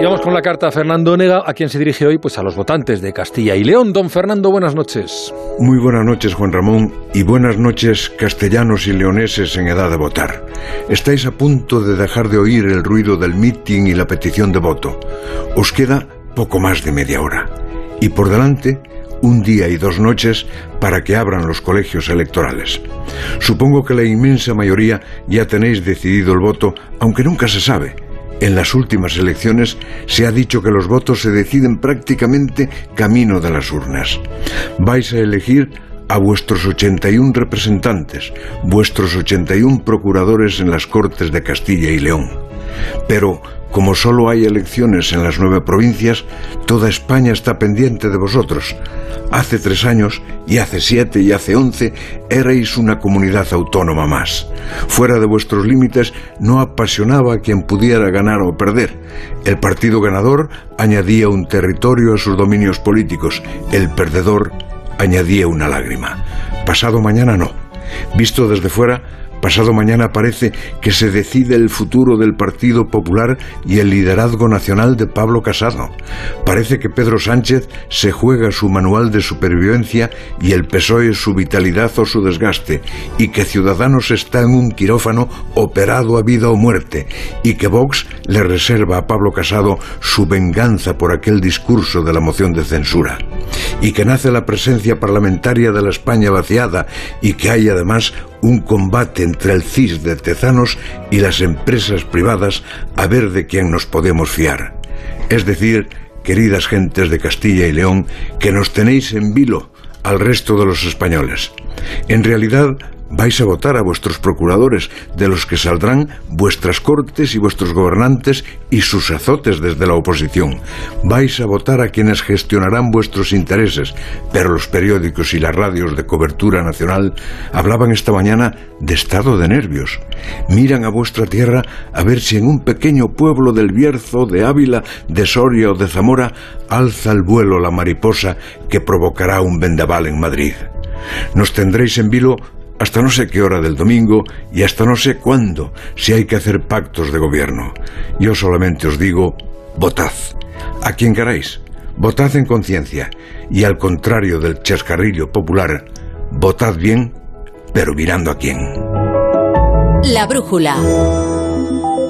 Y vamos con la carta a Fernando Onega, a quien se dirige hoy pues a los votantes de Castilla y León. Don Fernando, buenas noches. Muy buenas noches, Juan Ramón, y buenas noches, castellanos y leoneses en edad de votar. Estáis a punto de dejar de oír el ruido del mitin y la petición de voto. Os queda poco más de media hora. Y por delante, un día y dos noches para que abran los colegios electorales. Supongo que la inmensa mayoría ya tenéis decidido el voto, aunque nunca se sabe en las últimas elecciones se ha dicho que los votos se deciden prácticamente camino de las urnas. Vais a elegir a vuestros 81 representantes, vuestros 81 procuradores en las Cortes de Castilla y León. Pero, como solo hay elecciones en las nueve provincias, toda España está pendiente de vosotros. Hace tres años, y hace siete, y hace once, erais una comunidad autónoma más. Fuera de vuestros límites no apasionaba a quien pudiera ganar o perder. El partido ganador añadía un territorio a sus dominios políticos. El perdedor añadía una lágrima. Pasado mañana no. Visto desde fuera, Pasado mañana parece que se decide el futuro del Partido Popular y el liderazgo nacional de Pablo Casado. Parece que Pedro Sánchez se juega su manual de supervivencia y el PSOE su vitalidad o su desgaste, y que Ciudadanos está en un quirófano operado a vida o muerte, y que Vox le reserva a Pablo Casado su venganza por aquel discurso de la moción de censura, y que nace la presencia parlamentaria de la España vaciada, y que hay además un combate entre el CIS de Tezanos y las empresas privadas a ver de quién nos podemos fiar. Es decir, queridas gentes de Castilla y León, que nos tenéis en vilo al resto de los españoles. En realidad, vais a votar a vuestros procuradores, de los que saldrán vuestras cortes y vuestros gobernantes y sus azotes desde la oposición. Vais a votar a quienes gestionarán vuestros intereses, pero los periódicos y las radios de cobertura nacional hablaban esta mañana de estado de nervios. Miran a vuestra tierra a ver si en un pequeño pueblo del Bierzo, de Ávila, de Soria o de Zamora alza el vuelo la mariposa que provocará un vendaval en Madrid. Nos tendréis en vilo hasta no sé qué hora del domingo y hasta no sé cuándo, si hay que hacer pactos de gobierno. Yo solamente os digo, votad. A quien queráis, votad en conciencia y al contrario del chascarrillo popular, votad bien, pero mirando a quién. La brújula.